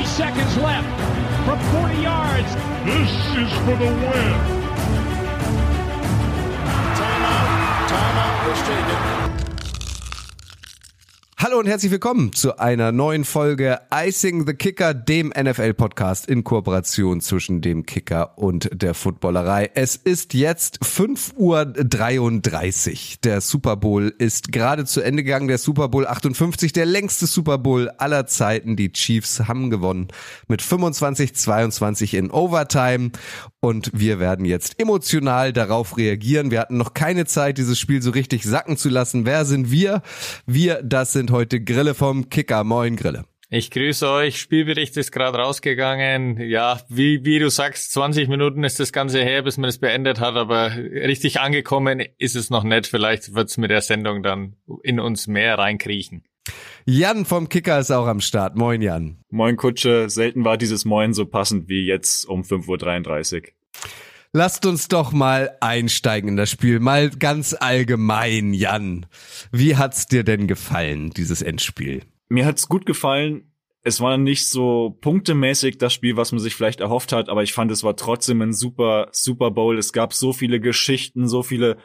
Three seconds left from 40 yards. This is for the win. Timeout. Timeout was taken. Hallo und herzlich willkommen zu einer neuen Folge Icing the Kicker, dem NFL-Podcast in Kooperation zwischen dem Kicker und der Footballerei. Es ist jetzt 5.33 Uhr. Der Super Bowl ist gerade zu Ende gegangen. Der Super Bowl 58, der längste Super Bowl aller Zeiten. Die Chiefs haben gewonnen mit 25-22 in Overtime. Und wir werden jetzt emotional darauf reagieren. Wir hatten noch keine Zeit, dieses Spiel so richtig sacken zu lassen. Wer sind wir? Wir, das sind heute Grille vom Kicker. Moin Grille. Ich grüße euch. Spielbericht ist gerade rausgegangen. Ja, wie, wie du sagst, 20 Minuten ist das Ganze her, bis man es beendet hat, aber richtig angekommen ist es noch nicht. Vielleicht wird es mit der Sendung dann in uns mehr reinkriechen. Jan vom Kicker ist auch am Start. Moin Jan. Moin Kutsche. Selten war dieses Moin so passend wie jetzt um 5.33 Uhr. Lasst uns doch mal einsteigen in das Spiel. Mal ganz allgemein, Jan. Wie hat's dir denn gefallen, dieses Endspiel? Mir hat's gut gefallen. Es war nicht so punktemäßig das Spiel, was man sich vielleicht erhofft hat, aber ich fand, es war trotzdem ein super Super Bowl. Es gab so viele Geschichten, so viele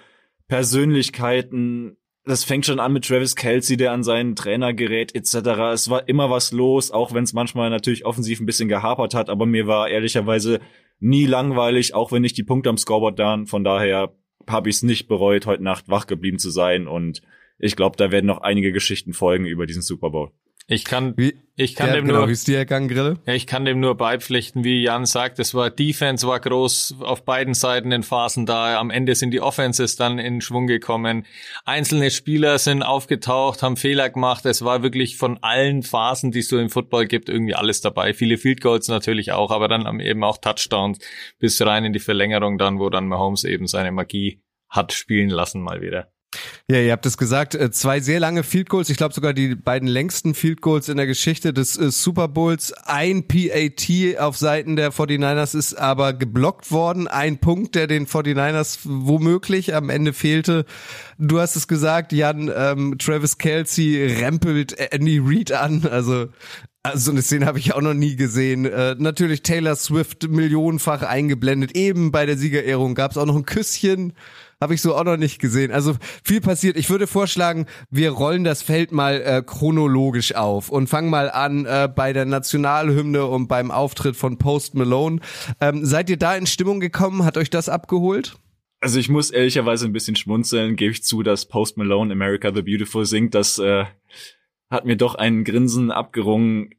Persönlichkeiten. Das fängt schon an mit Travis Kelsey, der an seinen Trainer gerät, etc. Es war immer was los, auch wenn es manchmal natürlich offensiv ein bisschen gehapert hat, aber mir war ehrlicherweise nie langweilig, auch wenn nicht die Punkte am Scoreboard da. Von daher habe ich es nicht bereut, heute Nacht wach geblieben zu sein und ich glaube, da werden noch einige Geschichten folgen über diesen Super Bowl. Ich kann, Wie, ich kann ja, dem genau, nur, wie ist dir ergangen, Grille? ich kann dem nur beipflichten, wie Jan sagt, es war Defense war groß auf beiden Seiten in Phasen da. Am Ende sind die Offenses dann in Schwung gekommen. Einzelne Spieler sind aufgetaucht, haben Fehler gemacht. Es war wirklich von allen Phasen, die es so im Football gibt, irgendwie alles dabei. Viele Field Goals natürlich auch, aber dann eben auch Touchdowns bis rein in die Verlängerung dann, wo dann Mahomes eben seine Magie hat spielen lassen mal wieder. Ja, ihr habt es gesagt, äh, zwei sehr lange Field Goals, ich glaube sogar die beiden längsten Field Goals in der Geschichte des äh, Super Bowls. Ein PAT auf Seiten der 49ers ist aber geblockt worden. Ein Punkt, der den 49ers womöglich am Ende fehlte. Du hast es gesagt, Jan, ähm, Travis Kelsey rempelt Andy Reid an, also also so eine Szene habe ich auch noch nie gesehen. Äh, natürlich Taylor Swift millionenfach eingeblendet. Eben bei der Siegerehrung gab es auch noch ein Küsschen. Habe ich so auch noch nicht gesehen. Also viel passiert. Ich würde vorschlagen, wir rollen das Feld mal äh, chronologisch auf und fangen mal an äh, bei der Nationalhymne und beim Auftritt von Post Malone. Ähm, seid ihr da in Stimmung gekommen? Hat euch das abgeholt? Also ich muss ehrlicherweise ein bisschen schmunzeln, gebe ich zu, dass Post Malone America the Beautiful singt. Das äh, hat mir doch ein Grinsen abgerungen.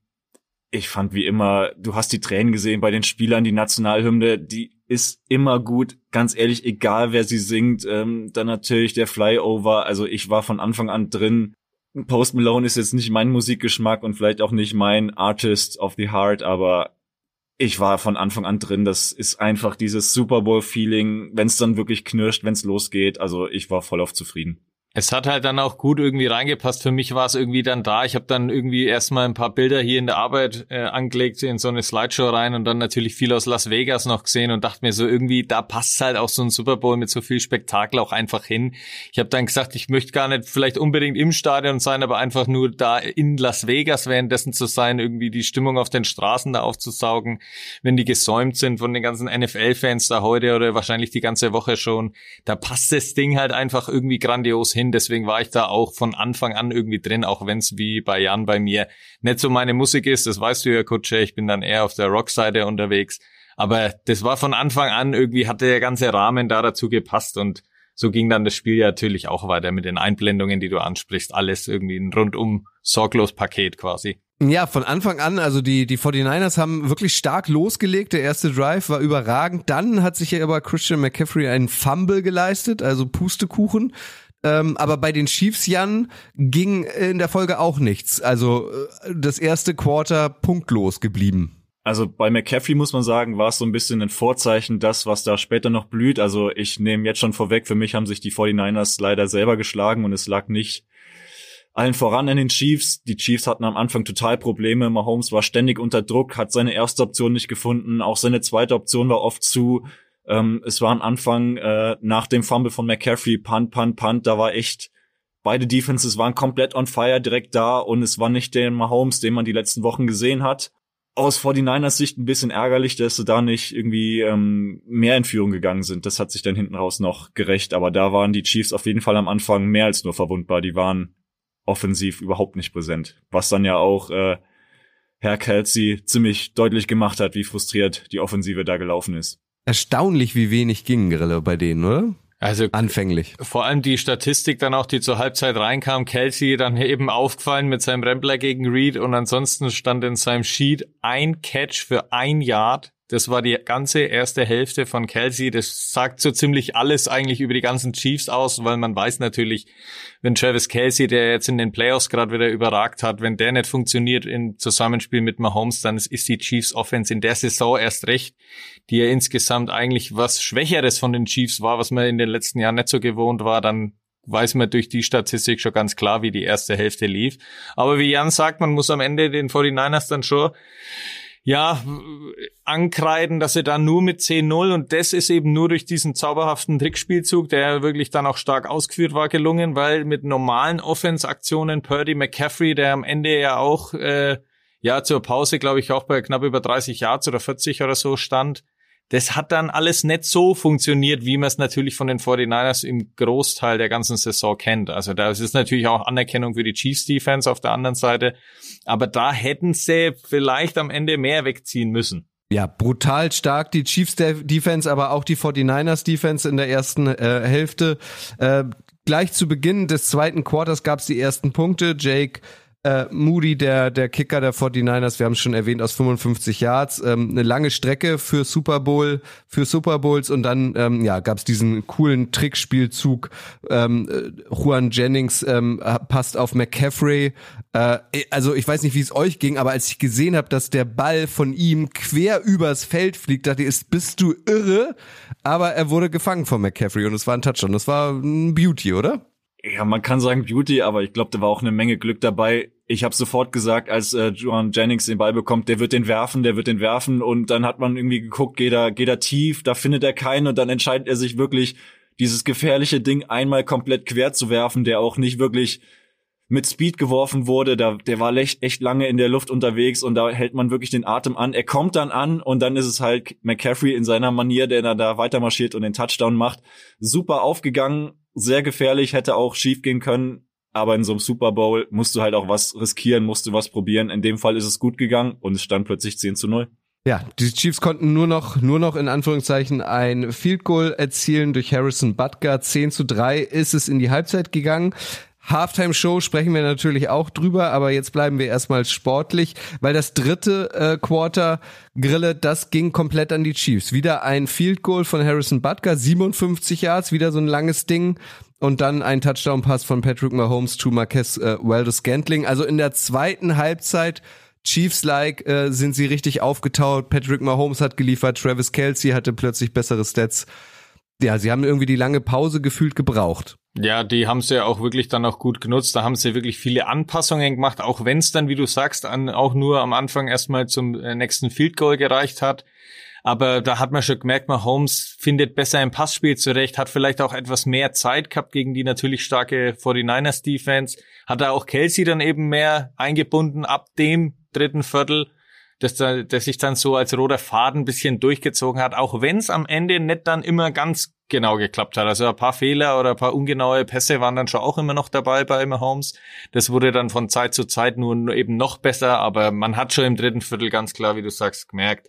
Ich fand wie immer, du hast die Tränen gesehen bei den Spielern, die Nationalhymne, die ist immer gut. Ganz ehrlich, egal wer sie singt. Ähm, dann natürlich der Flyover. Also ich war von Anfang an drin. Post Malone ist jetzt nicht mein Musikgeschmack und vielleicht auch nicht mein Artist of the Heart, aber ich war von Anfang an drin. Das ist einfach dieses Super Bowl-Feeling, wenn es dann wirklich knirscht, wenn es losgeht. Also ich war voll auf zufrieden. Es hat halt dann auch gut irgendwie reingepasst. Für mich war es irgendwie dann da. Ich habe dann irgendwie erstmal ein paar Bilder hier in der Arbeit äh, angelegt in so eine Slideshow rein und dann natürlich viel aus Las Vegas noch gesehen und dachte mir so irgendwie, da passt halt auch so ein Super Bowl mit so viel Spektakel auch einfach hin. Ich habe dann gesagt, ich möchte gar nicht vielleicht unbedingt im Stadion sein, aber einfach nur da in Las Vegas währenddessen zu sein, irgendwie die Stimmung auf den Straßen da aufzusaugen, wenn die gesäumt sind von den ganzen NFL-Fans da heute oder wahrscheinlich die ganze Woche schon. Da passt das Ding halt einfach irgendwie grandios hin. Deswegen war ich da auch von Anfang an irgendwie drin, auch wenn es wie bei Jan bei mir nicht so meine Musik ist. Das weißt du ja, Kutsche. Ich bin dann eher auf der Rockseite unterwegs. Aber das war von Anfang an irgendwie, hatte der ganze Rahmen da dazu gepasst und so ging dann das Spiel ja natürlich auch weiter mit den Einblendungen, die du ansprichst. Alles irgendwie ein rundum sorglos Paket quasi. Ja, von Anfang an, also die, die 49ers haben wirklich stark losgelegt. Der erste Drive war überragend. Dann hat sich ja aber Christian McCaffrey einen Fumble geleistet, also Pustekuchen. Ähm, aber bei den Chiefs, Jan, ging in der Folge auch nichts. Also äh, das erste Quarter punktlos geblieben. Also bei McCaffrey muss man sagen, war es so ein bisschen ein Vorzeichen, das, was da später noch blüht. Also ich nehme jetzt schon vorweg, für mich haben sich die 49ers leider selber geschlagen und es lag nicht allen voran an den Chiefs. Die Chiefs hatten am Anfang total Probleme. Mahomes war ständig unter Druck, hat seine erste Option nicht gefunden. Auch seine zweite Option war oft zu. Ähm, es war am Anfang äh, nach dem Fumble von McCaffrey, Punt, Punt, Punt, da war echt beide Defenses waren komplett on fire direkt da und es war nicht der Mahomes, den man die letzten Wochen gesehen hat. aus 49ers Sicht ein bisschen ärgerlich, dass sie da nicht irgendwie ähm, mehr in Führung gegangen sind. Das hat sich dann hinten raus noch gerecht, aber da waren die Chiefs auf jeden Fall am Anfang mehr als nur verwundbar. Die waren offensiv überhaupt nicht präsent, was dann ja auch äh, Herr Kelsey ziemlich deutlich gemacht hat, wie frustriert die Offensive da gelaufen ist. Erstaunlich, wie wenig ging Grille bei denen, oder? Also anfänglich. Vor allem die Statistik dann auch, die zur Halbzeit reinkam, Kelsey dann eben aufgefallen mit seinem Rambler gegen Reed und ansonsten stand in seinem Sheet ein Catch für ein Yard das war die ganze erste Hälfte von Kelsey. Das sagt so ziemlich alles eigentlich über die ganzen Chiefs aus, weil man weiß natürlich, wenn Travis Kelsey, der jetzt in den Playoffs gerade wieder überragt hat, wenn der nicht funktioniert im Zusammenspiel mit Mahomes, dann ist die Chiefs Offense in der Saison erst recht, die ja insgesamt eigentlich was Schwächeres von den Chiefs war, was man in den letzten Jahren nicht so gewohnt war, dann weiß man durch die Statistik schon ganz klar, wie die erste Hälfte lief. Aber wie Jan sagt, man muss am Ende den 49ers dann schon ja, ankreiden, dass sie dann nur mit 10-0 und das ist eben nur durch diesen zauberhaften Trickspielzug, der wirklich dann auch stark ausgeführt war, gelungen, weil mit normalen Offense-Aktionen Purdy McCaffrey, der am Ende ja auch äh, ja zur Pause, glaube ich, auch bei knapp über 30 Yards oder 40 oder so stand, das hat dann alles nicht so funktioniert, wie man es natürlich von den 49ers im Großteil der ganzen Saison kennt. Also da ist natürlich auch Anerkennung für die Chiefs Defense auf der anderen Seite. Aber da hätten sie vielleicht am Ende mehr wegziehen müssen. Ja, brutal stark die Chiefs Defense, aber auch die 49ers Defense in der ersten äh, Hälfte. Äh, gleich zu Beginn des zweiten Quarters gab es die ersten Punkte. Jake äh, Moody, der, der Kicker der 49ers, wir haben es schon erwähnt, aus 55 Yards, ähm, eine lange Strecke für Super Bowl, für Super Bowls und dann ähm, ja, gab es diesen coolen Trickspielzug. Ähm, äh, Juan Jennings ähm, passt auf McCaffrey. Äh, also ich weiß nicht, wie es euch ging, aber als ich gesehen habe, dass der Ball von ihm quer übers Feld fliegt, dachte ich, bist du irre? Aber er wurde gefangen von McCaffrey und es war ein Touchdown. Das war ein Beauty, oder? Ja, man kann sagen Beauty, aber ich glaube, da war auch eine Menge Glück dabei. Ich habe sofort gesagt, als äh, Joan Jennings den Ball bekommt, der wird den werfen, der wird den werfen. Und dann hat man irgendwie geguckt, geht er, geht er tief, da findet er keinen. Und dann entscheidet er sich wirklich, dieses gefährliche Ding einmal komplett quer zu werfen, der auch nicht wirklich mit Speed geworfen wurde, da, der war echt, echt lange in der Luft unterwegs und da hält man wirklich den Atem an. Er kommt dann an und dann ist es halt McCaffrey in seiner Manier, der da weiter marschiert und den Touchdown macht. Super aufgegangen, sehr gefährlich, hätte auch schief gehen können aber in so einem Super Bowl musst du halt auch was riskieren, musst du was probieren. In dem Fall ist es gut gegangen und es stand plötzlich 10 zu 0. Ja, die Chiefs konnten nur noch, nur noch in Anführungszeichen ein Field Goal erzielen durch Harrison Butker. 10 zu 3 ist es in die Halbzeit gegangen. Halftime Show sprechen wir natürlich auch drüber, aber jetzt bleiben wir erstmal sportlich, weil das dritte äh, Quarter Grille, das ging komplett an die Chiefs. Wieder ein Field Goal von Harrison Butker, 57 Yards, wieder so ein langes Ding und dann ein Touchdown Pass von Patrick Mahomes zu Marquez äh, Waldes Gantling. Also in der zweiten Halbzeit Chiefs-like äh, sind sie richtig aufgetaut. Patrick Mahomes hat geliefert, Travis Kelsey hatte plötzlich bessere Stats. Ja, sie haben irgendwie die lange Pause gefühlt gebraucht. Ja, die haben sie ja auch wirklich dann auch gut genutzt. Da haben sie wirklich viele Anpassungen gemacht, auch wenn es dann, wie du sagst, an, auch nur am Anfang erstmal zum äh, nächsten Field Goal gereicht hat. Aber da hat man schon gemerkt, Mahomes findet besser im Passspiel zurecht, hat vielleicht auch etwas mehr Zeit gehabt gegen die natürlich starke 49ers Defense. Hat er auch Kelsey dann eben mehr eingebunden ab dem dritten Viertel dass, da, dass sich dann so als roter Faden bisschen durchgezogen hat, auch wenn es am Ende nicht dann immer ganz genau geklappt hat. Also ein paar Fehler oder ein paar ungenaue Pässe waren dann schon auch immer noch dabei bei Mahomes. Das wurde dann von Zeit zu Zeit nur eben noch besser, aber man hat schon im dritten Viertel ganz klar, wie du sagst, gemerkt,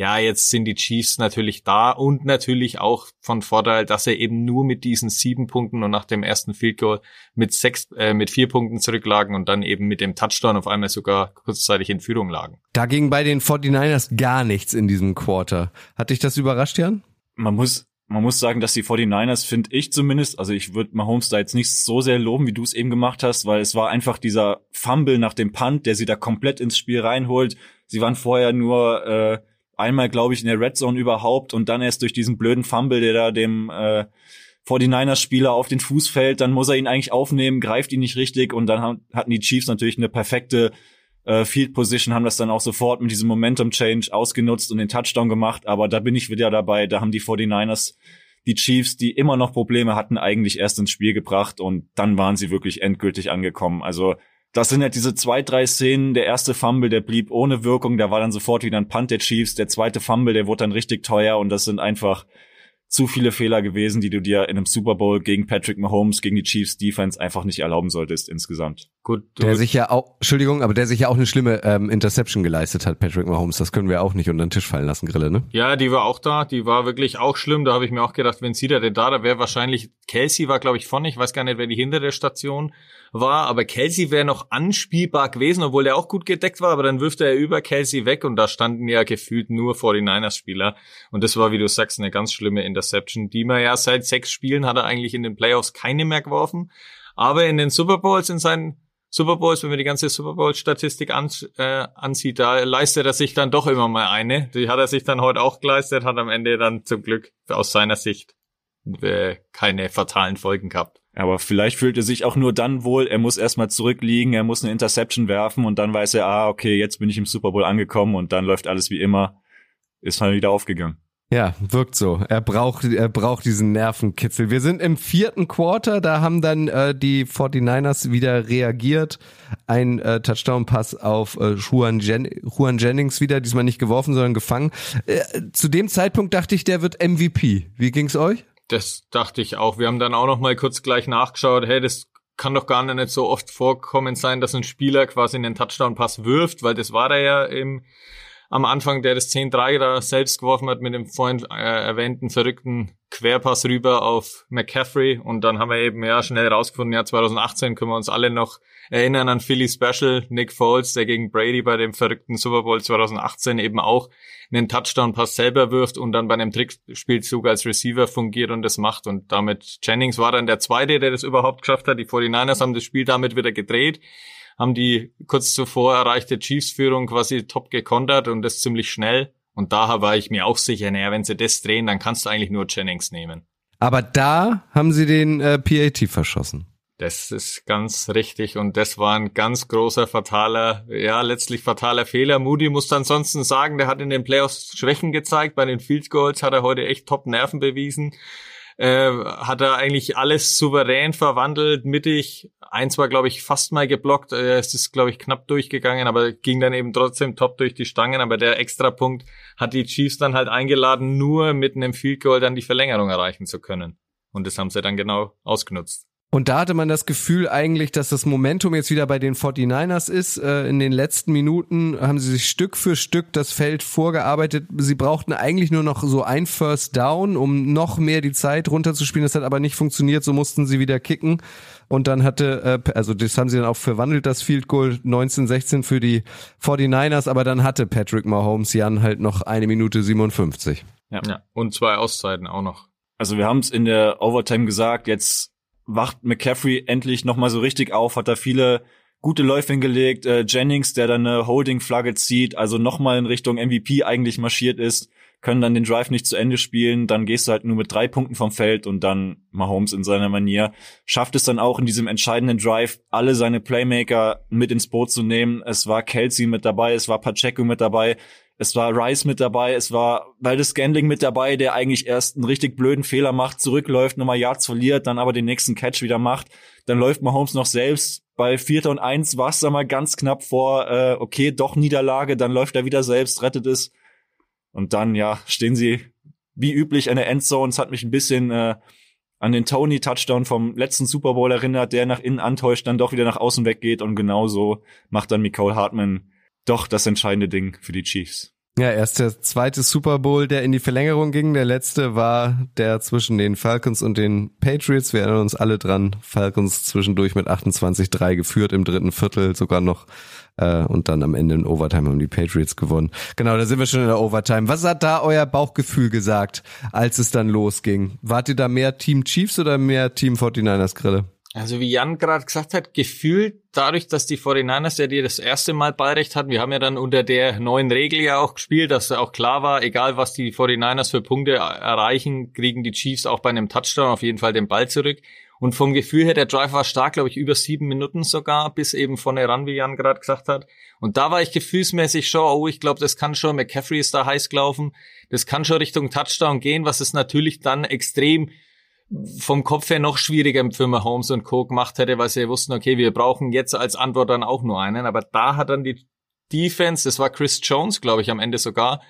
ja, jetzt sind die Chiefs natürlich da und natürlich auch von Vorteil, dass er eben nur mit diesen sieben Punkten und nach dem ersten Field Goal mit sechs, äh, mit vier Punkten zurücklagen und dann eben mit dem Touchdown auf einmal sogar kurzzeitig in Führung lagen. Da ging bei den 49ers gar nichts in diesem Quarter. Hat dich das überrascht, Jan? Man muss man muss sagen, dass die 49ers, finde ich zumindest, also ich würde Mahomes da jetzt nicht so sehr loben, wie du es eben gemacht hast, weil es war einfach dieser Fumble nach dem Punt, der sie da komplett ins Spiel reinholt. Sie waren vorher nur äh, einmal, glaube ich, in der Red Zone überhaupt und dann erst durch diesen blöden Fumble, der da dem äh, 49ers-Spieler auf den Fuß fällt, dann muss er ihn eigentlich aufnehmen, greift ihn nicht richtig und dann hatten die Chiefs natürlich eine perfekte äh, Field Position, haben das dann auch sofort mit diesem Momentum Change ausgenutzt und den Touchdown gemacht, aber da bin ich wieder dabei, da haben die 49ers die Chiefs, die immer noch Probleme hatten, eigentlich erst ins Spiel gebracht und dann waren sie wirklich endgültig angekommen. Also das sind halt diese zwei, drei Szenen. Der erste Fumble, der blieb ohne Wirkung, da war dann sofort wieder ein Punt der Chiefs. Der zweite Fumble, der wurde dann richtig teuer und das sind einfach zu viele Fehler gewesen, die du dir in einem Super Bowl gegen Patrick Mahomes, gegen die Chiefs Defense einfach nicht erlauben solltest insgesamt. Gut, der sich ja auch, Entschuldigung, aber der sich ja auch eine schlimme ähm, Interception geleistet hat, Patrick Mahomes. Das können wir auch nicht unter den Tisch fallen lassen, Grille, ne? Ja, die war auch da. Die war wirklich auch schlimm. Da habe ich mir auch gedacht, wenn sie da denn da, da wäre wahrscheinlich Kelsey war, glaube ich, vorne. Ich weiß gar nicht, wer die hinter der Station war, aber Kelsey wäre noch anspielbar gewesen, obwohl er auch gut gedeckt war, aber dann wirft er über Kelsey weg und da standen ja gefühlt nur 49ers-Spieler. Und das war, wie du sagst, eine ganz schlimme Interception, die man ja seit sechs Spielen hat er eigentlich in den Playoffs keine mehr geworfen. Aber in den Super Bowls, in seinen Super Bowls, wenn man die ganze Super Bowl-Statistik an, äh, ansieht, da leistet er sich dann doch immer mal eine. Die hat er sich dann heute auch geleistet, hat am Ende dann zum Glück aus seiner Sicht äh, keine fatalen Folgen gehabt. Aber vielleicht fühlt er sich auch nur dann wohl, er muss erstmal zurückliegen, er muss eine Interception werfen und dann weiß er, ah, okay, jetzt bin ich im Super Bowl angekommen und dann läuft alles wie immer. Ist mal wieder aufgegangen. Ja, wirkt so. Er braucht, er braucht diesen Nervenkitzel. Wir sind im vierten Quarter, da haben dann äh, die 49ers wieder reagiert. Ein äh, Touchdown-Pass auf äh, Juan, Jen Juan Jennings wieder, diesmal nicht geworfen, sondern gefangen. Äh, zu dem Zeitpunkt dachte ich, der wird MVP. Wie ging's euch? Das dachte ich auch. Wir haben dann auch noch mal kurz gleich nachgeschaut, hey, das kann doch gar nicht so oft vorkommen sein, dass ein Spieler quasi einen Touchdown-Pass wirft, weil das war er ja im, am Anfang, der das 10-3 da selbst geworfen hat mit dem vorhin äh, erwähnten verrückten Querpass rüber auf McCaffrey. Und dann haben wir eben ja schnell rausgefunden, ja 2018 können wir uns alle noch erinnern an Philly Special, Nick Foles, der gegen Brady bei dem verrückten Super Bowl 2018 eben auch einen Touchdown-Pass selber wirft und dann bei einem Trickspielzug als Receiver fungiert und das macht. Und damit Jennings war dann der Zweite, der das überhaupt geschafft hat. Die 49ers haben das Spiel damit wieder gedreht, haben die kurz zuvor erreichte Chiefs-Führung quasi top gekontert und das ziemlich schnell und daher war ich mir auch sicher, naja, wenn sie das drehen, dann kannst du eigentlich nur Jennings nehmen. Aber da haben sie den äh, PAT verschossen. Das ist ganz richtig und das war ein ganz großer fataler, ja letztlich fataler Fehler. Moody muss ansonsten sagen, der hat in den Playoffs Schwächen gezeigt. Bei den Field Goals hat er heute echt top Nerven bewiesen äh, hat er eigentlich alles souverän verwandelt, mittig. Eins war, glaube ich, fast mal geblockt. Äh, es ist, glaube ich, knapp durchgegangen, aber ging dann eben trotzdem top durch die Stangen. Aber der Extrapunkt hat die Chiefs dann halt eingeladen, nur mit einem Field Goal dann die Verlängerung erreichen zu können. Und das haben sie dann genau ausgenutzt. Und da hatte man das Gefühl eigentlich, dass das Momentum jetzt wieder bei den 49ers ist. Äh, in den letzten Minuten haben sie sich Stück für Stück das Feld vorgearbeitet. Sie brauchten eigentlich nur noch so ein First Down, um noch mehr die Zeit runterzuspielen. Das hat aber nicht funktioniert, so mussten sie wieder kicken. Und dann hatte, äh, also das haben sie dann auch verwandelt, das Field Goal 1916 für die 49ers, aber dann hatte Patrick Mahomes Jan halt noch eine Minute 57. Ja, ja. und zwei Auszeiten auch noch. Also wir haben es in der Overtime gesagt, jetzt wacht McCaffrey endlich nochmal so richtig auf, hat da viele gute Läufe hingelegt. Äh, Jennings, der dann eine Holding-Flagge zieht, also nochmal in Richtung MVP eigentlich marschiert ist, können dann den Drive nicht zu Ende spielen. Dann gehst du halt nur mit drei Punkten vom Feld und dann Mahomes in seiner Manier schafft es dann auch in diesem entscheidenden Drive, alle seine Playmaker mit ins Boot zu nehmen. Es war Kelsey mit dabei, es war Pacheco mit dabei. Es war Rice mit dabei, es war Waldes Scandling mit dabei, der eigentlich erst einen richtig blöden Fehler macht, zurückläuft, nochmal Yards verliert, dann aber den nächsten Catch wieder macht. Dann läuft Mahomes noch selbst. Bei Vierter und Eins war es mal ganz knapp vor, äh, okay, doch Niederlage, dann läuft er wieder selbst, rettet es. Und dann, ja, stehen sie wie üblich in der Endzone. Es hat mich ein bisschen äh, an den Tony-Touchdown vom letzten Super Bowl erinnert, der nach innen antäuscht, dann doch wieder nach außen weggeht und genauso macht dann Nicole Hartman doch das entscheidende Ding für die Chiefs. Ja, erst der zweite Super Bowl, der in die Verlängerung ging. Der letzte war der zwischen den Falcons und den Patriots. Wir erinnern uns alle dran. Falcons zwischendurch mit 28-3 geführt im dritten Viertel sogar noch. Äh, und dann am Ende in Overtime haben die Patriots gewonnen. Genau, da sind wir schon in der Overtime. Was hat da euer Bauchgefühl gesagt, als es dann losging? Wart ihr da mehr Team Chiefs oder mehr Team 49ers Grille? Also wie Jan gerade gesagt hat, gefühlt dadurch, dass die 49ers ja die das erste Mal Ballrecht hatten, wir haben ja dann unter der neuen Regel ja auch gespielt, dass auch klar war, egal was die 49ers für Punkte erreichen, kriegen die Chiefs auch bei einem Touchdown auf jeden Fall den Ball zurück. Und vom Gefühl her, der Drive war stark, glaube ich, über sieben Minuten sogar, bis eben vorne ran, wie Jan gerade gesagt hat. Und da war ich gefühlsmäßig schon, oh, ich glaube, das kann schon, McCaffrey ist da heiß gelaufen, das kann schon Richtung Touchdown gehen, was es natürlich dann extrem vom Kopf her noch schwieriger für Mahomes und Co. gemacht hätte, weil sie wussten, okay, wir brauchen jetzt als Antwort dann auch nur einen. Aber da hat dann die Defense, das war Chris Jones, glaube ich, am Ende sogar,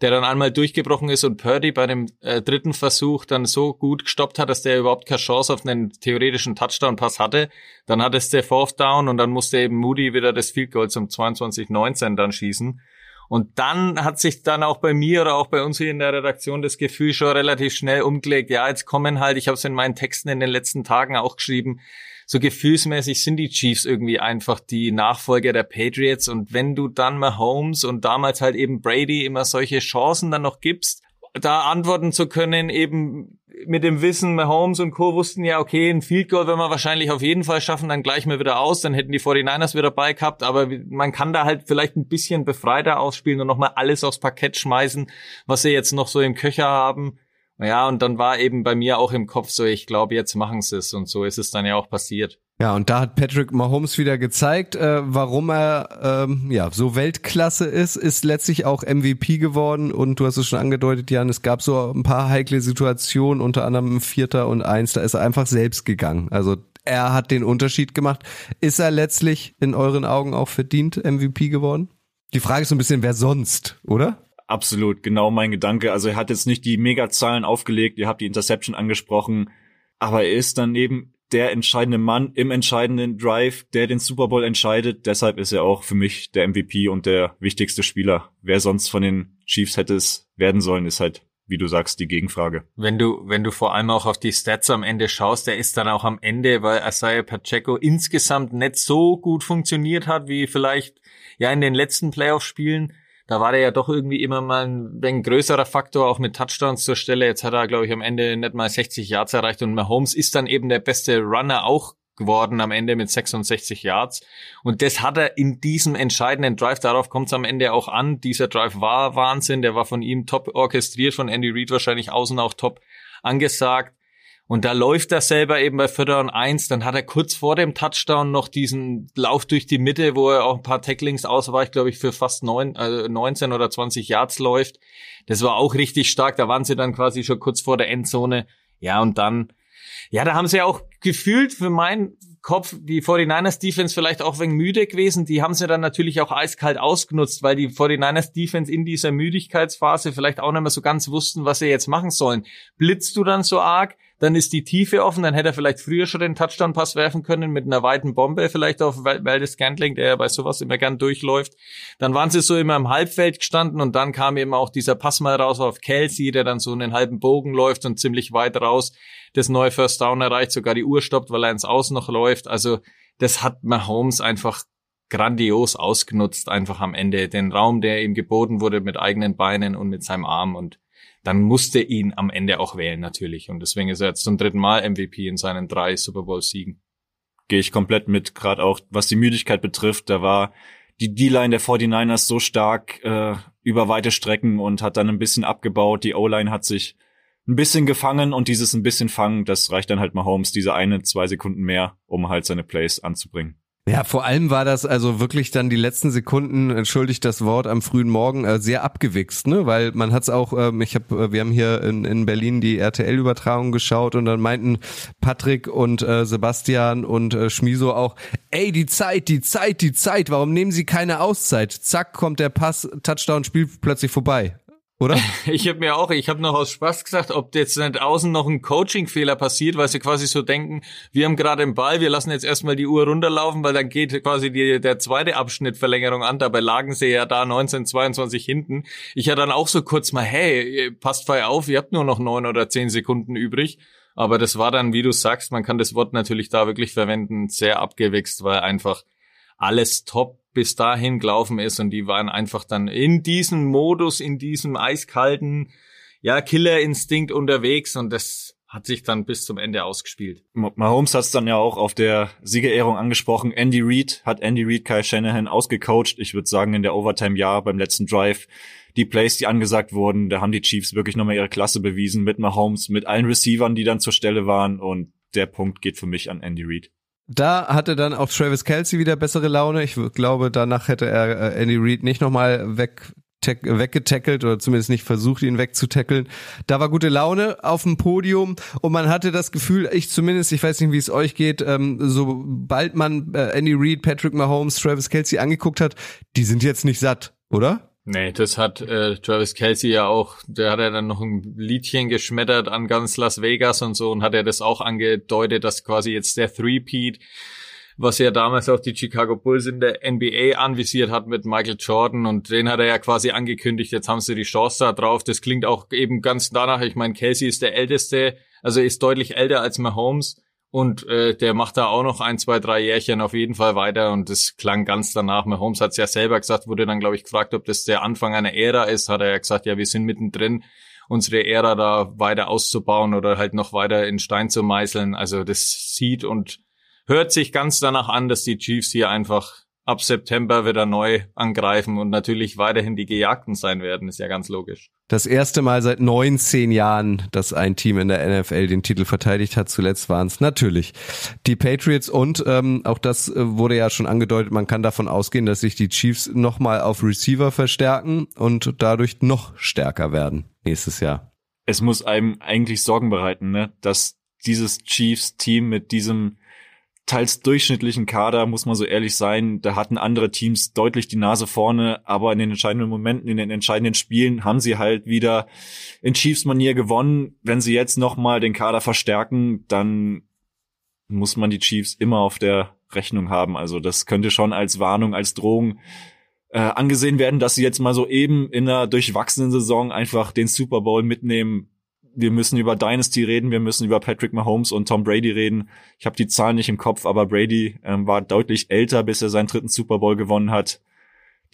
der dann einmal durchgebrochen ist und Purdy bei dem äh, dritten Versuch dann so gut gestoppt hat, dass der überhaupt keine Chance auf einen theoretischen Touchdown-Pass hatte. Dann hat es der Fourth Down und dann musste eben Moody wieder das Field Goal zum 22-19 dann schießen. Und dann hat sich dann auch bei mir oder auch bei uns hier in der Redaktion das Gefühl schon relativ schnell umgelegt. Ja, jetzt kommen halt, ich habe es in meinen Texten in den letzten Tagen auch geschrieben, so gefühlsmäßig sind die Chiefs irgendwie einfach die Nachfolger der Patriots. Und wenn du dann Mahomes und damals halt eben Brady immer solche Chancen dann noch gibst, da antworten zu können, eben mit dem Wissen, Mahomes und Co. wussten ja, okay, ein Field Goal werden wir wahrscheinlich auf jeden Fall schaffen, dann gleich mal wieder aus, dann hätten die 49ers wieder bei gehabt, aber man kann da halt vielleicht ein bisschen befreiter ausspielen und nochmal alles aufs Parkett schmeißen, was sie jetzt noch so im Köcher haben. Ja, und dann war eben bei mir auch im Kopf so, ich glaube, jetzt machen sie es und so ist es dann ja auch passiert. Ja, und da hat Patrick Mahomes wieder gezeigt, äh, warum er ähm, ja so Weltklasse ist, ist letztlich auch MVP geworden und du hast es schon angedeutet, Jan, es gab so ein paar heikle Situationen, unter anderem Vierter und Eins, da ist er einfach selbst gegangen. Also er hat den Unterschied gemacht. Ist er letztlich in euren Augen auch verdient MVP geworden? Die Frage ist so ein bisschen, wer sonst, oder? Absolut, genau mein Gedanke. Also er hat jetzt nicht die Megazahlen aufgelegt, ihr habt die Interception angesprochen, aber er ist dann eben der entscheidende Mann im entscheidenden Drive, der den Super Bowl entscheidet. Deshalb ist er auch für mich der MVP und der wichtigste Spieler. Wer sonst von den Chiefs hätte es werden sollen, ist halt, wie du sagst, die Gegenfrage. Wenn du, wenn du vor allem auch auf die Stats am Ende schaust, der ist dann auch am Ende, weil Asaya Pacheco insgesamt nicht so gut funktioniert hat, wie vielleicht ja in den letzten Playoff-Spielen da war der ja doch irgendwie immer mal ein, ein größerer Faktor, auch mit Touchdowns zur Stelle. Jetzt hat er, glaube ich, am Ende nicht mal 60 Yards erreicht und Mahomes ist dann eben der beste Runner auch geworden am Ende mit 66 Yards. Und das hat er in diesem entscheidenden Drive, darauf kommt es am Ende auch an. Dieser Drive war Wahnsinn, der war von ihm top orchestriert, von Andy Reid wahrscheinlich außen auch top angesagt. Und da läuft er selber eben bei Vierter und Eins. Dann hat er kurz vor dem Touchdown noch diesen Lauf durch die Mitte, wo er auch ein paar Tacklings ausweicht, glaube ich, für fast neun, äh, 19 oder 20 Yards läuft. Das war auch richtig stark. Da waren sie dann quasi schon kurz vor der Endzone. Ja, und dann, ja, da haben sie auch gefühlt für meinen Kopf die 49ers Defense vielleicht auch wegen müde gewesen. Die haben sie dann natürlich auch eiskalt ausgenutzt, weil die 49ers Defense in dieser Müdigkeitsphase vielleicht auch nicht mehr so ganz wussten, was sie jetzt machen sollen. Blitzt du dann so arg? Dann ist die Tiefe offen, dann hätte er vielleicht früher schon den Touchdown-Pass werfen können mit einer weiten Bombe, vielleicht auf Valdez Scantling, der ja bei sowas immer gern durchläuft. Dann waren sie so immer im Halbfeld gestanden und dann kam eben auch dieser Pass mal raus auf Kelsey, der dann so einen halben Bogen läuft und ziemlich weit raus das neue First Down erreicht, sogar die Uhr stoppt, weil er ins Aus noch läuft. Also das hat Mahomes einfach grandios ausgenutzt, einfach am Ende. Den Raum, der ihm geboten wurde mit eigenen Beinen und mit seinem Arm und dann musste ihn am Ende auch wählen natürlich. Und deswegen ist er jetzt zum dritten Mal MVP in seinen drei Super Bowl-Siegen. Gehe ich komplett mit, gerade auch was die Müdigkeit betrifft. Da war die D-Line der 49ers so stark äh, über weite Strecken und hat dann ein bisschen abgebaut. Die O-Line hat sich ein bisschen gefangen und dieses ein bisschen fangen, das reicht dann halt mal Holmes diese eine, zwei Sekunden mehr, um halt seine Plays anzubringen. Ja, vor allem war das also wirklich dann die letzten Sekunden, entschuldigt das Wort, am frühen Morgen äh, sehr abgewichst, ne? Weil man hat's auch, ähm, ich habe, äh, wir haben hier in, in Berlin die RTL-Übertragung geschaut und dann meinten Patrick und äh, Sebastian und äh, Schmiso auch, ey, die Zeit, die Zeit, die Zeit, warum nehmen sie keine Auszeit? Zack, kommt der Pass, Touchdown, Spiel plötzlich vorbei oder? Ich habe mir auch, ich habe noch aus Spaß gesagt, ob jetzt nicht außen noch ein Coaching-Fehler passiert, weil sie quasi so denken, wir haben gerade den Ball, wir lassen jetzt erstmal die Uhr runterlaufen, weil dann geht quasi die, der zweite Abschnitt Verlängerung an. Dabei lagen sie ja da 1922 hinten. Ich hatte dann auch so kurz mal, hey, passt frei auf, ihr habt nur noch neun oder zehn Sekunden übrig. Aber das war dann, wie du sagst, man kann das Wort natürlich da wirklich verwenden, sehr abgewichst, weil einfach alles top bis dahin gelaufen ist und die waren einfach dann in diesem Modus, in diesem eiskalten, ja, Killerinstinkt unterwegs und das hat sich dann bis zum Ende ausgespielt. Mahomes hat es dann ja auch auf der Siegerehrung angesprochen. Andy Reid hat Andy Reid Kai Shanahan ausgecoacht. Ich würde sagen, in der Overtime-Jahr beim letzten Drive. Die Plays, die angesagt wurden, da haben die Chiefs wirklich nochmal ihre Klasse bewiesen mit Mahomes, mit allen Receivern, die dann zur Stelle waren. Und der Punkt geht für mich an Andy Reid. Da hatte dann auch Travis Kelsey wieder bessere Laune. Ich glaube, danach hätte er äh, Andy Reid nicht nochmal weg weggetackelt oder zumindest nicht versucht, ihn wegzutackeln. Da war gute Laune auf dem Podium und man hatte das Gefühl, ich zumindest, ich weiß nicht, wie es euch geht, ähm, sobald man äh, Andy Reid, Patrick Mahomes, Travis Kelsey angeguckt hat, die sind jetzt nicht satt, oder? Nee, das hat äh, Travis Kelsey ja auch, der hat ja dann noch ein Liedchen geschmettert an ganz Las Vegas und so und hat ja das auch angedeutet, dass quasi jetzt der Three-Peat, was ja damals auch die Chicago Bulls in der NBA anvisiert hat mit Michael Jordan und den hat er ja quasi angekündigt, jetzt haben sie die Chance da drauf. Das klingt auch eben ganz danach, ich meine, Kelsey ist der älteste, also ist deutlich älter als Mahomes und äh, der macht da auch noch ein, zwei, drei Jährchen auf jeden Fall weiter und das klang ganz danach. Mahomes hat es ja selber gesagt, wurde dann, glaube ich, gefragt, ob das der Anfang einer Ära ist. Hat er ja gesagt, ja, wir sind mittendrin, unsere Ära da weiter auszubauen oder halt noch weiter in Stein zu meißeln. Also das sieht und hört sich ganz danach an, dass die Chiefs hier einfach ab September wieder neu angreifen und natürlich weiterhin die Gejagten sein werden, ist ja ganz logisch. Das erste Mal seit 19 Jahren, dass ein Team in der NFL den Titel verteidigt hat. Zuletzt waren es natürlich die Patriots und ähm, auch das äh, wurde ja schon angedeutet, man kann davon ausgehen, dass sich die Chiefs nochmal auf Receiver verstärken und dadurch noch stärker werden nächstes Jahr. Es muss einem eigentlich Sorgen bereiten, ne? dass dieses Chiefs-Team mit diesem teils durchschnittlichen Kader, muss man so ehrlich sein. Da hatten andere Teams deutlich die Nase vorne, aber in den entscheidenden Momenten, in den entscheidenden Spielen haben sie halt wieder in Chiefs-Manier gewonnen. Wenn sie jetzt nochmal den Kader verstärken, dann muss man die Chiefs immer auf der Rechnung haben. Also das könnte schon als Warnung, als Drohung äh, angesehen werden, dass sie jetzt mal so eben in einer durchwachsenen Saison einfach den Super Bowl mitnehmen wir müssen über Dynasty reden, wir müssen über Patrick Mahomes und Tom Brady reden. Ich habe die Zahlen nicht im Kopf, aber Brady ähm, war deutlich älter, bis er seinen dritten Super Bowl gewonnen hat.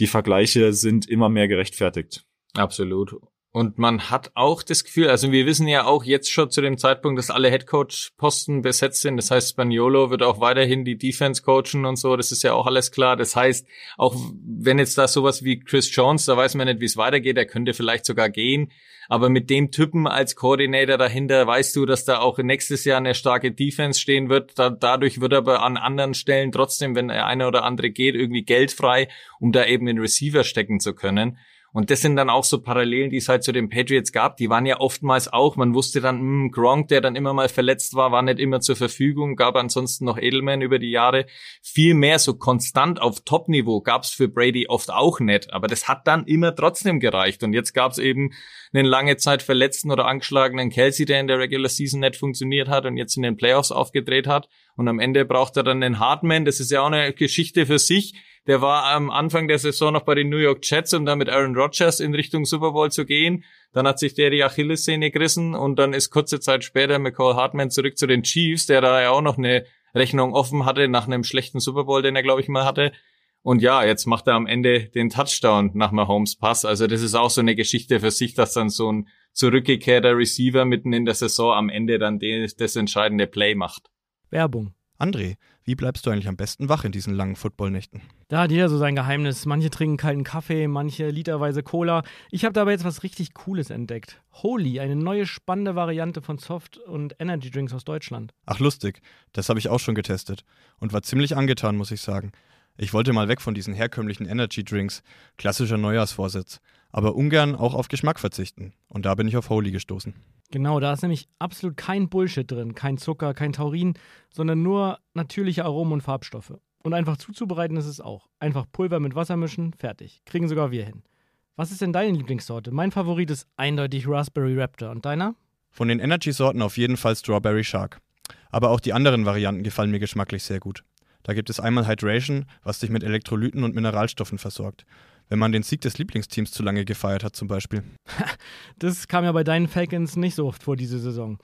Die Vergleiche sind immer mehr gerechtfertigt. Absolut. Und man hat auch das Gefühl, also wir wissen ja auch jetzt schon zu dem Zeitpunkt, dass alle Headcoach-Posten besetzt sind. Das heißt, Spaniolo wird auch weiterhin die Defense coachen und so. Das ist ja auch alles klar. Das heißt, auch wenn jetzt da sowas wie Chris Jones, da weiß man nicht, wie es weitergeht, er könnte vielleicht sogar gehen. Aber mit dem Typen als Koordinator dahinter weißt du, dass da auch nächstes Jahr eine starke Defense stehen wird. Da, dadurch wird aber an anderen Stellen trotzdem, wenn eine oder andere geht, irgendwie Geld frei, um da eben in Receiver stecken zu können. Und das sind dann auch so Parallelen, die es halt zu den Patriots gab. Die waren ja oftmals auch, man wusste dann, mh, hm, Gronk, der dann immer mal verletzt war, war nicht immer zur Verfügung, gab ansonsten noch Edelman über die Jahre. Viel mehr so konstant auf Top-Niveau gab es für Brady oft auch nicht. Aber das hat dann immer trotzdem gereicht. Und jetzt gab es eben einen lange Zeit verletzten oder angeschlagenen Kelsey, der in der Regular Season nicht funktioniert hat und jetzt in den Playoffs aufgedreht hat. Und am Ende braucht er dann einen Hartman. Das ist ja auch eine Geschichte für sich der war am Anfang der Saison noch bei den New York Jets, um dann mit Aaron Rodgers in Richtung Super Bowl zu gehen. Dann hat sich der die Achillessehne gerissen und dann ist kurze Zeit später McCall Hartman zurück zu den Chiefs, der da ja auch noch eine Rechnung offen hatte nach einem schlechten Super Bowl, den er glaube ich mal hatte. Und ja, jetzt macht er am Ende den Touchdown nach Mahomes Pass. Also das ist auch so eine Geschichte für sich, dass dann so ein zurückgekehrter Receiver mitten in der Saison am Ende dann das entscheidende Play macht. Werbung. André, wie bleibst du eigentlich am besten wach in diesen langen Footballnächten? Da hat jeder so sein Geheimnis. Manche trinken kalten Kaffee, manche literweise Cola. Ich habe dabei jetzt was richtig Cooles entdeckt. Holy, eine neue spannende Variante von Soft- und Energy Drinks aus Deutschland. Ach lustig, das habe ich auch schon getestet und war ziemlich angetan, muss ich sagen. Ich wollte mal weg von diesen herkömmlichen Energy Drinks, klassischer Neujahrsvorsitz, aber ungern auch auf Geschmack verzichten. Und da bin ich auf Holy gestoßen. Genau, da ist nämlich absolut kein Bullshit drin, kein Zucker, kein Taurin, sondern nur natürliche Aromen und Farbstoffe. Und einfach zuzubereiten ist es auch. Einfach Pulver mit Wasser mischen, fertig. Kriegen sogar wir hin. Was ist denn deine Lieblingssorte? Mein Favorit ist eindeutig Raspberry Raptor. Und deiner? Von den Energy-Sorten auf jeden Fall Strawberry Shark. Aber auch die anderen Varianten gefallen mir geschmacklich sehr gut. Da gibt es einmal Hydration, was dich mit Elektrolyten und Mineralstoffen versorgt wenn man den Sieg des Lieblingsteams zu lange gefeiert hat zum Beispiel. das kam ja bei deinen Falcons nicht so oft vor diese Saison.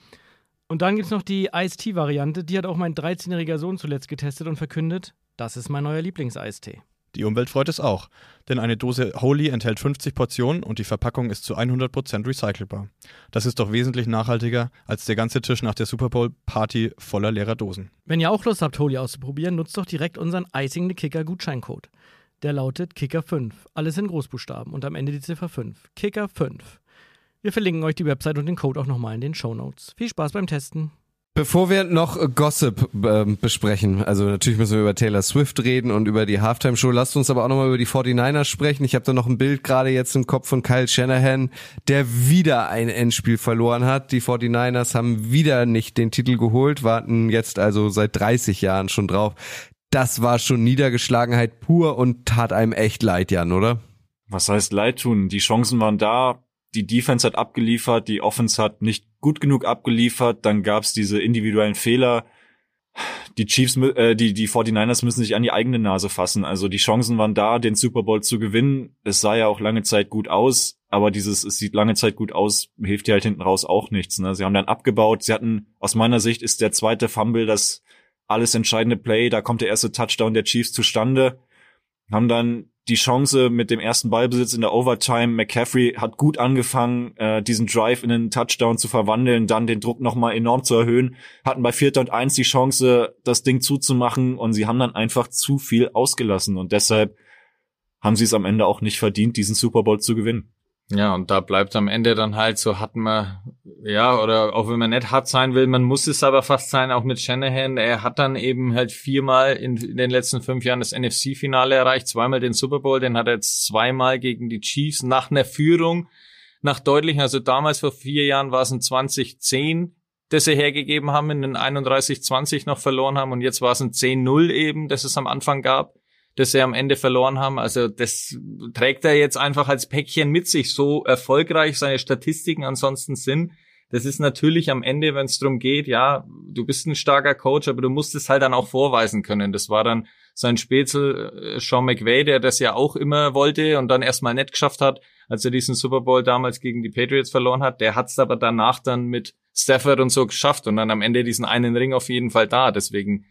Und dann gibt es noch die Ice-Tea-Variante, die hat auch mein 13-jähriger Sohn zuletzt getestet und verkündet, das ist mein neuer Lieblings-Eistee. Die Umwelt freut es auch, denn eine Dose Holy enthält 50 Portionen und die Verpackung ist zu 100% recycelbar. Das ist doch wesentlich nachhaltiger als der ganze Tisch nach der Super Bowl Party voller leerer Dosen. Wenn ihr auch Lust habt, Holy auszuprobieren, nutzt doch direkt unseren Icing the Kicker Gutscheincode. Der lautet Kicker 5. Alles in Großbuchstaben und am Ende die Ziffer 5. Kicker 5. Wir verlinken euch die Website und den Code auch nochmal in den Show Notes. Viel Spaß beim Testen. Bevor wir noch Gossip äh, besprechen, also natürlich müssen wir über Taylor Swift reden und über die Halftime-Show, lasst uns aber auch nochmal über die 49ers sprechen. Ich habe da noch ein Bild gerade jetzt im Kopf von Kyle Shanahan, der wieder ein Endspiel verloren hat. Die 49ers haben wieder nicht den Titel geholt, warten jetzt also seit 30 Jahren schon drauf. Das war schon Niedergeschlagenheit pur und tat einem echt leid, Jan, oder? Was heißt leid tun? Die Chancen waren da, die Defense hat abgeliefert, die Offense hat nicht gut genug abgeliefert, dann gab's diese individuellen Fehler. Die Chiefs, äh, die, die 49ers müssen sich an die eigene Nase fassen. Also die Chancen waren da, den Super Bowl zu gewinnen. Es sah ja auch lange Zeit gut aus, aber dieses, es sieht lange Zeit gut aus, hilft dir halt hinten raus auch nichts. Ne? Sie haben dann abgebaut. Sie hatten, aus meiner Sicht ist der zweite Fumble das alles entscheidende Play. Da kommt der erste Touchdown der Chiefs zustande. Haben dann die Chance mit dem ersten Ballbesitz in der Overtime. McCaffrey hat gut angefangen, äh, diesen Drive in einen Touchdown zu verwandeln, dann den Druck nochmal enorm zu erhöhen, hatten bei Vierter und Eins die Chance, das Ding zuzumachen und sie haben dann einfach zu viel ausgelassen und deshalb haben sie es am Ende auch nicht verdient, diesen Super Bowl zu gewinnen. Ja, und da bleibt am Ende dann halt so, hat man, ja, oder auch wenn man nicht hart sein will, man muss es aber fast sein, auch mit Shanahan. Er hat dann eben halt viermal in, in den letzten fünf Jahren das NFC-Finale erreicht, zweimal den Super Bowl, den hat er jetzt zweimal gegen die Chiefs nach einer Führung, nach deutlichen, also damals vor vier Jahren war es ein 2010, das sie hergegeben haben, in den 31-20 noch verloren haben und jetzt war es ein 10-0 eben, das es am Anfang gab das sie am Ende verloren haben. Also das trägt er jetzt einfach als Päckchen mit sich, so erfolgreich seine Statistiken ansonsten sind. Das ist natürlich am Ende, wenn es darum geht, ja, du bist ein starker Coach, aber du musst es halt dann auch vorweisen können. Das war dann sein Spätzl äh, Sean McVay, der das ja auch immer wollte und dann erstmal nicht geschafft hat, als er diesen Super Bowl damals gegen die Patriots verloren hat. Der hat es aber danach dann mit Stafford und so geschafft und dann am Ende diesen einen Ring auf jeden Fall da. Deswegen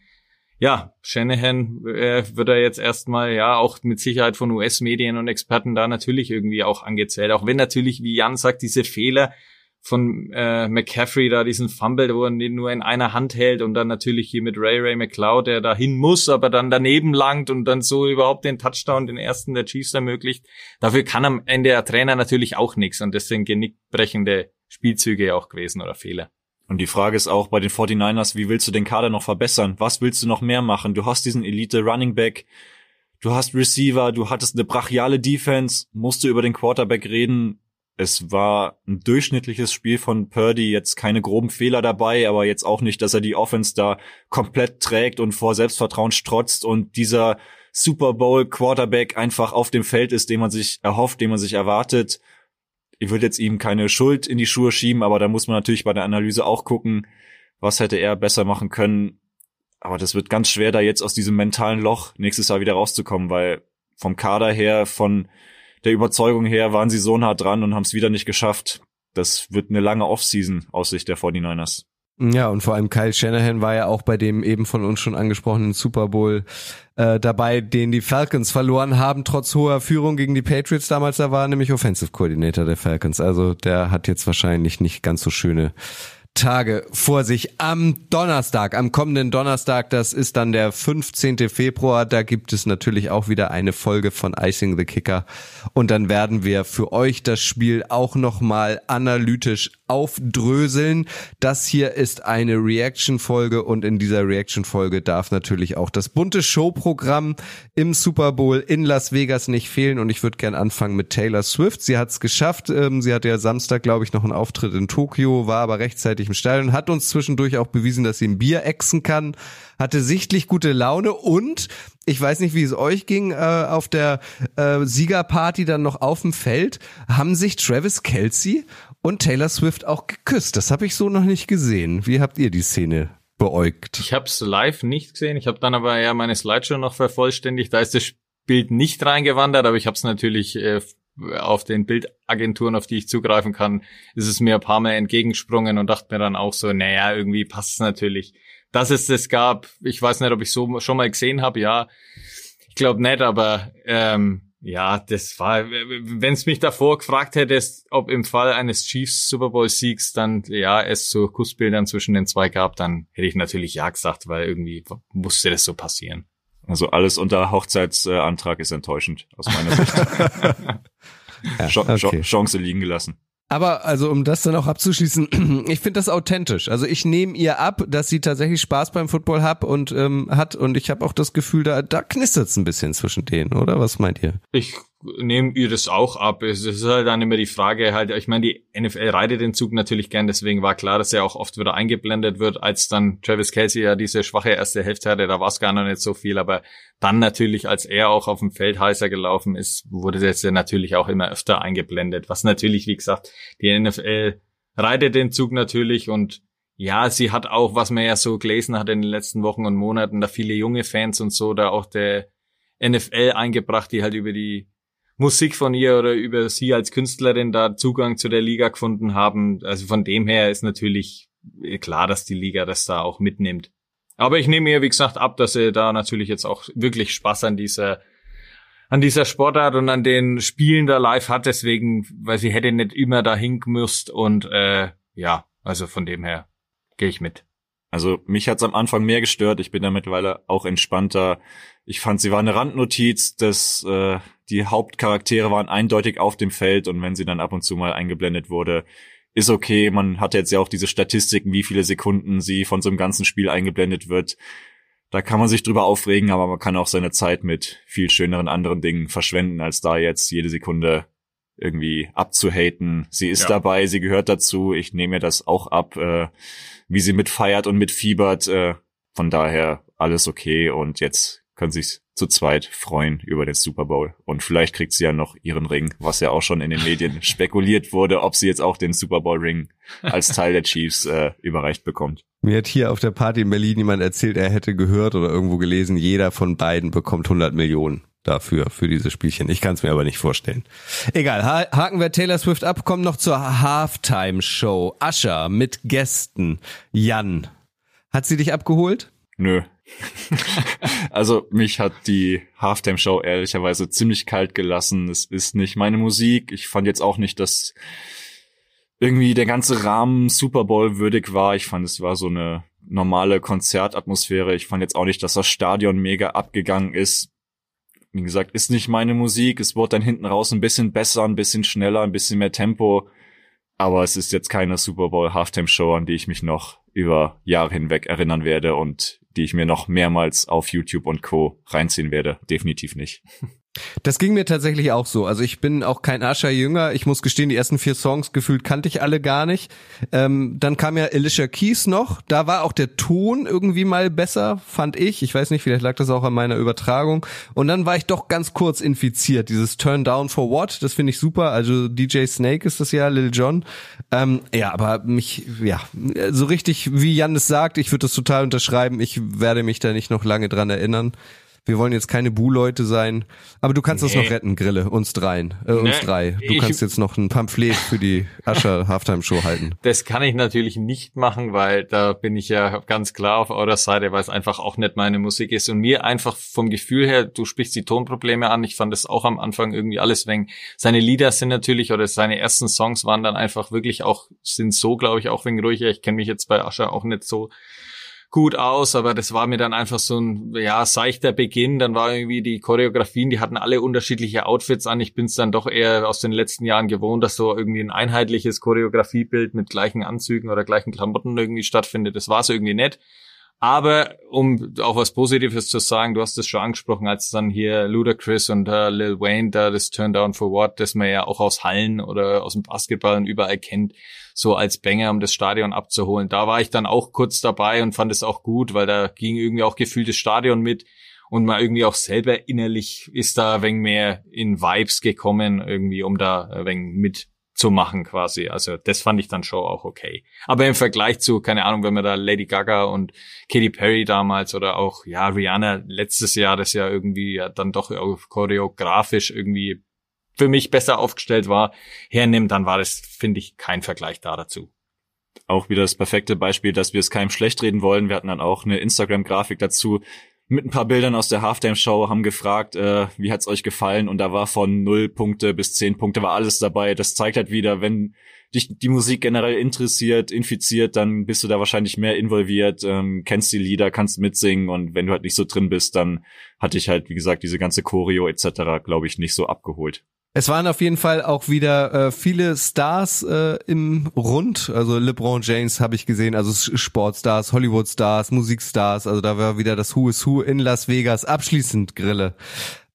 ja, Shanahan äh, wird er jetzt erstmal, ja, auch mit Sicherheit von US-Medien und Experten da natürlich irgendwie auch angezählt. Auch wenn natürlich, wie Jan sagt, diese Fehler von äh, McCaffrey da diesen Fumble, wo er den nur in einer Hand hält und dann natürlich hier mit Ray Ray McLeod, der da hin muss, aber dann daneben langt und dann so überhaupt den Touchdown, den ersten der Chiefs ermöglicht. Dafür kann am Ende der Trainer natürlich auch nichts und das sind genickbrechende Spielzüge auch gewesen oder Fehler. Und die Frage ist auch bei den 49ers, wie willst du den Kader noch verbessern? Was willst du noch mehr machen? Du hast diesen Elite Running Back, du hast Receiver, du hattest eine brachiale Defense, musst du über den Quarterback reden. Es war ein durchschnittliches Spiel von Purdy, jetzt keine groben Fehler dabei, aber jetzt auch nicht, dass er die Offense da komplett trägt und vor Selbstvertrauen strotzt und dieser Super Bowl Quarterback einfach auf dem Feld ist, den man sich erhofft, den man sich erwartet ich würde jetzt ihm keine Schuld in die Schuhe schieben, aber da muss man natürlich bei der Analyse auch gucken, was hätte er besser machen können. Aber das wird ganz schwer, da jetzt aus diesem mentalen Loch nächstes Jahr wieder rauszukommen, weil vom Kader her, von der Überzeugung her waren sie so nah dran und haben es wieder nicht geschafft. Das wird eine lange Offseason aus Sicht der 49ers. Ja, und vor allem Kyle Shanahan war ja auch bei dem eben von uns schon angesprochenen Super Bowl äh, dabei, den die Falcons verloren haben, trotz hoher Führung gegen die Patriots damals. Da war nämlich Offensive Coordinator der Falcons. Also der hat jetzt wahrscheinlich nicht ganz so schöne Tage vor sich am Donnerstag, am kommenden Donnerstag, das ist dann der 15. Februar, da gibt es natürlich auch wieder eine Folge von Icing the Kicker und dann werden wir für euch das Spiel auch nochmal analytisch aufdröseln. Das hier ist eine Reaction-Folge und in dieser Reaction-Folge darf natürlich auch das bunte Showprogramm im Super Bowl in Las Vegas nicht fehlen und ich würde gern anfangen mit Taylor Swift. Sie hat es geschafft, ähm, sie hatte ja Samstag, glaube ich, noch einen Auftritt in Tokio, war aber rechtzeitig im Stadion, hat uns zwischendurch auch bewiesen, dass sie ein Bier exen kann, hatte sichtlich gute Laune und ich weiß nicht, wie es euch ging, äh, auf der äh, Siegerparty dann noch auf dem Feld, haben sich Travis Kelsey und Taylor Swift auch geküsst. Das habe ich so noch nicht gesehen. Wie habt ihr die Szene beäugt? Ich habe es live nicht gesehen. Ich habe dann aber ja meine Slideshow noch vervollständigt. Da ist das Bild nicht reingewandert, aber ich habe es natürlich äh, auf den Bildagenturen, auf die ich zugreifen kann, ist es mir ein paar Mal entgegengesprungen und dachte mir dann auch so, naja, irgendwie passt es natürlich. Dass es das gab, ich weiß nicht, ob ich so schon mal gesehen habe, ja, ich glaube nicht, aber ähm, ja, das war, wenn es mich davor gefragt hättest, ob im Fall eines Chiefs Super Bowl Siegs dann ja es zu Kussbildern zwischen den zwei gab, dann hätte ich natürlich ja gesagt, weil irgendwie musste das so passieren. Also alles unter Hochzeitsantrag ist enttäuschend aus meiner Sicht. ja, okay. Chance liegen gelassen. Aber also um das dann auch abzuschließen, ich finde das authentisch. Also ich nehme ihr ab, dass sie tatsächlich Spaß beim Football hat und ähm, hat und ich habe auch das Gefühl, da da knistert's ein bisschen zwischen denen, oder? Was meint ihr? Ich nehme ihr das auch ab. Es ist halt dann immer die Frage halt, ich meine, die NFL reitet den Zug natürlich gern, deswegen war klar, dass er auch oft wieder eingeblendet wird, als dann Travis Kelsey ja diese schwache erste Hälfte hatte, da war es gar noch nicht so viel, aber dann natürlich, als er auch auf dem Feld heißer gelaufen ist, wurde das ja natürlich auch immer öfter eingeblendet, was natürlich, wie gesagt, die NFL reitet den Zug natürlich und ja, sie hat auch, was man ja so gelesen hat in den letzten Wochen und Monaten, da viele junge Fans und so, da auch der NFL eingebracht, die halt über die Musik von ihr oder über sie als Künstlerin da Zugang zu der Liga gefunden haben. Also von dem her ist natürlich klar, dass die Liga das da auch mitnimmt. Aber ich nehme ihr, wie gesagt, ab, dass sie da natürlich jetzt auch wirklich Spaß an dieser an dieser Sportart und an den Spielen da live hat, deswegen, weil sie hätte nicht immer dahin gemusst und äh, ja, also von dem her gehe ich mit. Also mich hat's am Anfang mehr gestört. Ich bin da mittlerweile auch entspannter. Ich fand, sie war eine Randnotiz, dass äh, die Hauptcharaktere waren eindeutig auf dem Feld und wenn sie dann ab und zu mal eingeblendet wurde, ist okay. Man hatte jetzt ja auch diese Statistiken, wie viele Sekunden sie von so einem ganzen Spiel eingeblendet wird. Da kann man sich drüber aufregen, aber man kann auch seine Zeit mit viel schöneren anderen Dingen verschwenden, als da jetzt jede Sekunde irgendwie abzuhaten. Sie ist ja. dabei, sie gehört dazu. Ich nehme mir das auch ab, äh, wie sie mitfeiert und mitfiebert. Äh, von daher alles okay und jetzt können sich zu zweit freuen über den Super Bowl. Und vielleicht kriegt sie ja noch ihren Ring, was ja auch schon in den Medien spekuliert wurde, ob sie jetzt auch den Super Bowl Ring als Teil der Chiefs äh, überreicht bekommt. Mir hat hier auf der Party in Berlin jemand erzählt, er hätte gehört oder irgendwo gelesen, jeder von beiden bekommt 100 Millionen dafür, für diese Spielchen. Ich kann es mir aber nicht vorstellen. Egal, haken wir Taylor Swift ab, kommen noch zur Halftime-Show. Ascher mit Gästen. Jan, hat sie dich abgeholt? Nö. also mich hat die Halftime-Show ehrlicherweise ziemlich kalt gelassen. Es ist nicht meine Musik. Ich fand jetzt auch nicht, dass irgendwie der ganze Rahmen Super Bowl würdig war. Ich fand, es war so eine normale Konzertatmosphäre. Ich fand jetzt auch nicht, dass das Stadion mega abgegangen ist wie gesagt, ist nicht meine Musik. Es wurde dann hinten raus ein bisschen besser, ein bisschen schneller, ein bisschen mehr Tempo. Aber es ist jetzt keine Super Bowl Halftime Show, an die ich mich noch über Jahre hinweg erinnern werde und die ich mir noch mehrmals auf YouTube und Co. reinziehen werde. Definitiv nicht. Das ging mir tatsächlich auch so. Also ich bin auch kein Ascher Jünger. Ich muss gestehen, die ersten vier Songs gefühlt kannte ich alle gar nicht. Ähm, dann kam ja Alicia Keys noch. Da war auch der Ton irgendwie mal besser, fand ich. Ich weiß nicht, vielleicht lag das auch an meiner Übertragung. Und dann war ich doch ganz kurz infiziert. Dieses Turn Down for What, das finde ich super. Also DJ Snake ist das ja, Lil Jon. Ähm, ja, aber mich, ja, so richtig, wie Jan es sagt, ich würde das total unterschreiben. Ich werde mich da nicht noch lange dran erinnern. Wir wollen jetzt keine Bu-Leute sein, aber du kannst nee. das noch retten, Grille, uns dreien, äh, uns nee, drei. Du kannst jetzt noch ein Pamphlet für die Ascher Halftime Show halten. Das kann ich natürlich nicht machen, weil da bin ich ja ganz klar auf eurer Seite, weil es einfach auch nicht meine Musik ist und mir einfach vom Gefühl her, du sprichst die Tonprobleme an. Ich fand das auch am Anfang irgendwie alles wegen. Seine Lieder sind natürlich oder seine ersten Songs waren dann einfach wirklich auch sind so, glaube ich, auch wegen ruhiger. Ich kenne mich jetzt bei Ascher auch nicht so gut aus, aber das war mir dann einfach so ein, ja, seichter Beginn. Dann war irgendwie die Choreografien, die hatten alle unterschiedliche Outfits an. Ich bin es dann doch eher aus den letzten Jahren gewohnt, dass so irgendwie ein einheitliches Choreografiebild mit gleichen Anzügen oder gleichen Klamotten irgendwie stattfindet. Das war so irgendwie nett. Aber um auch was Positives zu sagen, du hast es schon angesprochen, als dann hier Ludacris und uh, Lil Wayne da das Turn Down for What, das man ja auch aus Hallen oder aus dem Basketball und überall kennt, so als Banger, um das Stadion abzuholen. Da war ich dann auch kurz dabei und fand es auch gut, weil da ging irgendwie auch gefühltes Stadion mit und man irgendwie auch selber innerlich ist da ein wenig mehr in Vibes gekommen, irgendwie, um da ein wenig mit zu machen quasi. Also das fand ich dann schon auch okay. Aber im Vergleich zu, keine Ahnung, wenn man da Lady Gaga und Katy Perry damals oder auch, ja, Rihanna letztes Jahr, das ja irgendwie ja dann doch choreografisch irgendwie für mich besser aufgestellt war, hernimmt, dann war das, finde ich, kein Vergleich da dazu. Auch wieder das perfekte Beispiel, dass wir es keinem schlecht reden wollen. Wir hatten dann auch eine Instagram-Grafik dazu, mit ein paar Bildern aus der Halftime-Show, haben gefragt, äh, wie hat's euch gefallen? Und da war von null Punkte bis zehn Punkte war alles dabei. Das zeigt halt wieder, wenn dich die Musik generell interessiert, infiziert, dann bist du da wahrscheinlich mehr involviert, ähm, kennst die Lieder, kannst mitsingen und wenn du halt nicht so drin bist, dann hatte ich halt, wie gesagt, diese ganze Choreo etc., glaube ich, nicht so abgeholt. Es waren auf jeden Fall auch wieder äh, viele Stars äh, im Rund. Also LeBron James habe ich gesehen, also Sportstars, Hollywood-Stars, Musikstars. Also da war wieder das Who is Who in Las Vegas. Abschließend Grille.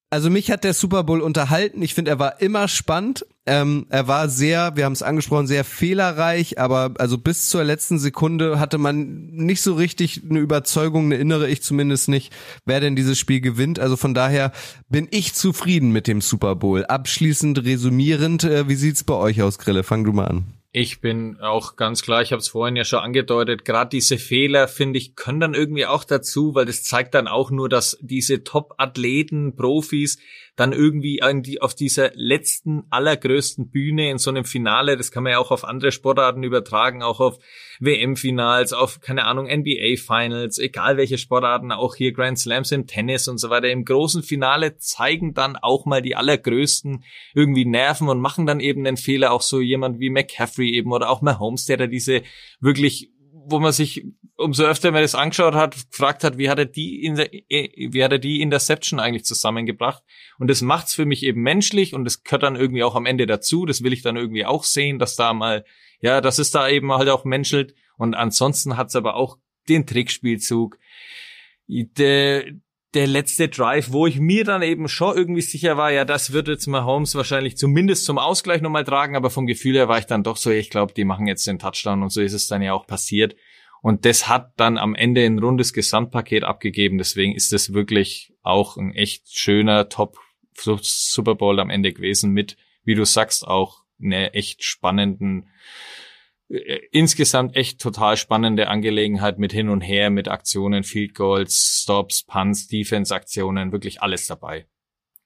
Also mich hat der Super Bowl unterhalten. Ich finde, er war immer spannend. Ähm, er war sehr, wir haben es angesprochen, sehr fehlerreich, aber also bis zur letzten Sekunde hatte man nicht so richtig eine Überzeugung, eine innere ich zumindest nicht, wer denn dieses Spiel gewinnt. Also von daher bin ich zufrieden mit dem Super Bowl. Abschließend resümierend, äh, wie sieht's bei euch aus, Grille? Fang du mal an. Ich bin auch ganz klar, ich habe es vorhin ja schon angedeutet, gerade diese Fehler, finde ich, können dann irgendwie auch dazu, weil das zeigt dann auch nur, dass diese Top-Athleten, Profis, dann irgendwie die, auf dieser letzten, allergrößten Bühne in so einem Finale, das kann man ja auch auf andere Sportarten übertragen, auch auf WM-Finals, auf, keine Ahnung, NBA-Finals, egal welche Sportarten, auch hier Grand Slams im Tennis und so weiter, im großen Finale zeigen dann auch mal die allergrößten irgendwie Nerven und machen dann eben den Fehler, auch so jemand wie McCaffrey eben oder auch Mahomes, der da diese wirklich wo man sich umso öfter man das angeschaut hat, gefragt hat, wie hat er die, in der, wie hat er die Interception eigentlich zusammengebracht? Und das macht's für mich eben menschlich und das gehört dann irgendwie auch am Ende dazu. Das will ich dann irgendwie auch sehen, dass da mal, ja, dass es da eben halt auch menschelt. Und ansonsten hat's aber auch den Trickspielzug, der, der letzte Drive, wo ich mir dann eben schon irgendwie sicher war, ja, das wird jetzt Mahomes wahrscheinlich zumindest zum Ausgleich nochmal tragen, aber vom Gefühl her war ich dann doch so, ich glaube, die machen jetzt den Touchdown und so ist es dann ja auch passiert. Und das hat dann am Ende ein rundes Gesamtpaket abgegeben. Deswegen ist es wirklich auch ein echt schöner Top Super Bowl am Ende gewesen mit, wie du sagst, auch einer echt spannenden äh, insgesamt echt total spannende Angelegenheit mit hin und her, mit Aktionen, Field Goals, Stops, Punts, Defense-Aktionen, wirklich alles dabei.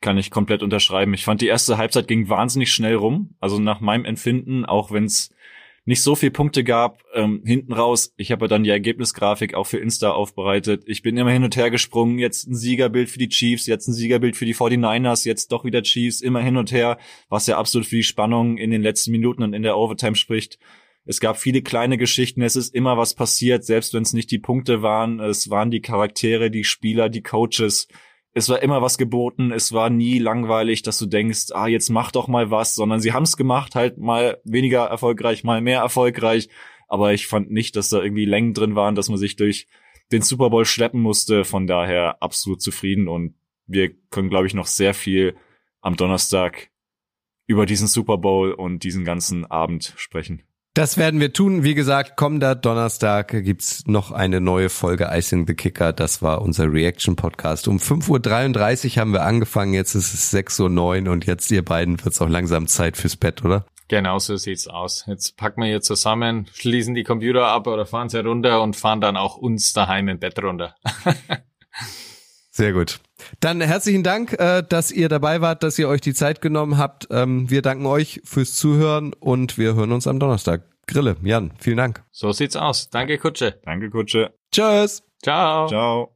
Kann ich komplett unterschreiben. Ich fand die erste Halbzeit ging wahnsinnig schnell rum. Also nach meinem Empfinden, auch wenn es nicht so viel Punkte gab, ähm, hinten raus. Ich habe dann die Ergebnisgrafik auch für Insta aufbereitet. Ich bin immer hin und her gesprungen. Jetzt ein Siegerbild für die Chiefs, jetzt ein Siegerbild für die 49ers, jetzt doch wieder Chiefs, immer hin und her, was ja absolut für die Spannung in den letzten Minuten und in der Overtime spricht. Es gab viele kleine Geschichten, es ist immer was passiert, selbst wenn es nicht die Punkte waren, es waren die Charaktere, die Spieler, die Coaches. Es war immer was geboten, es war nie langweilig, dass du denkst, ah, jetzt mach doch mal was, sondern sie haben es gemacht, halt mal weniger erfolgreich, mal mehr erfolgreich. Aber ich fand nicht, dass da irgendwie Längen drin waren, dass man sich durch den Super Bowl schleppen musste. Von daher absolut zufrieden und wir können, glaube ich, noch sehr viel am Donnerstag über diesen Super Bowl und diesen ganzen Abend sprechen. Das werden wir tun. Wie gesagt, kommender Donnerstag gibt's noch eine neue Folge Icing the Kicker. Das war unser Reaction-Podcast. Um 5.33 Uhr haben wir angefangen, jetzt ist es 6.09 Uhr und jetzt ihr beiden wird's auch langsam Zeit fürs Bett, oder? Genau so sieht's aus. Jetzt packen wir hier zusammen, schließen die Computer ab oder fahren sie runter und fahren dann auch uns daheim im Bett runter. Sehr gut. Dann herzlichen Dank, äh, dass ihr dabei wart, dass ihr euch die Zeit genommen habt. Ähm, wir danken euch fürs Zuhören und wir hören uns am Donnerstag. Grille, Jan, vielen Dank. So sieht's aus. Danke, Kutsche. Danke, Kutsche. Tschüss. Ciao. Ciao.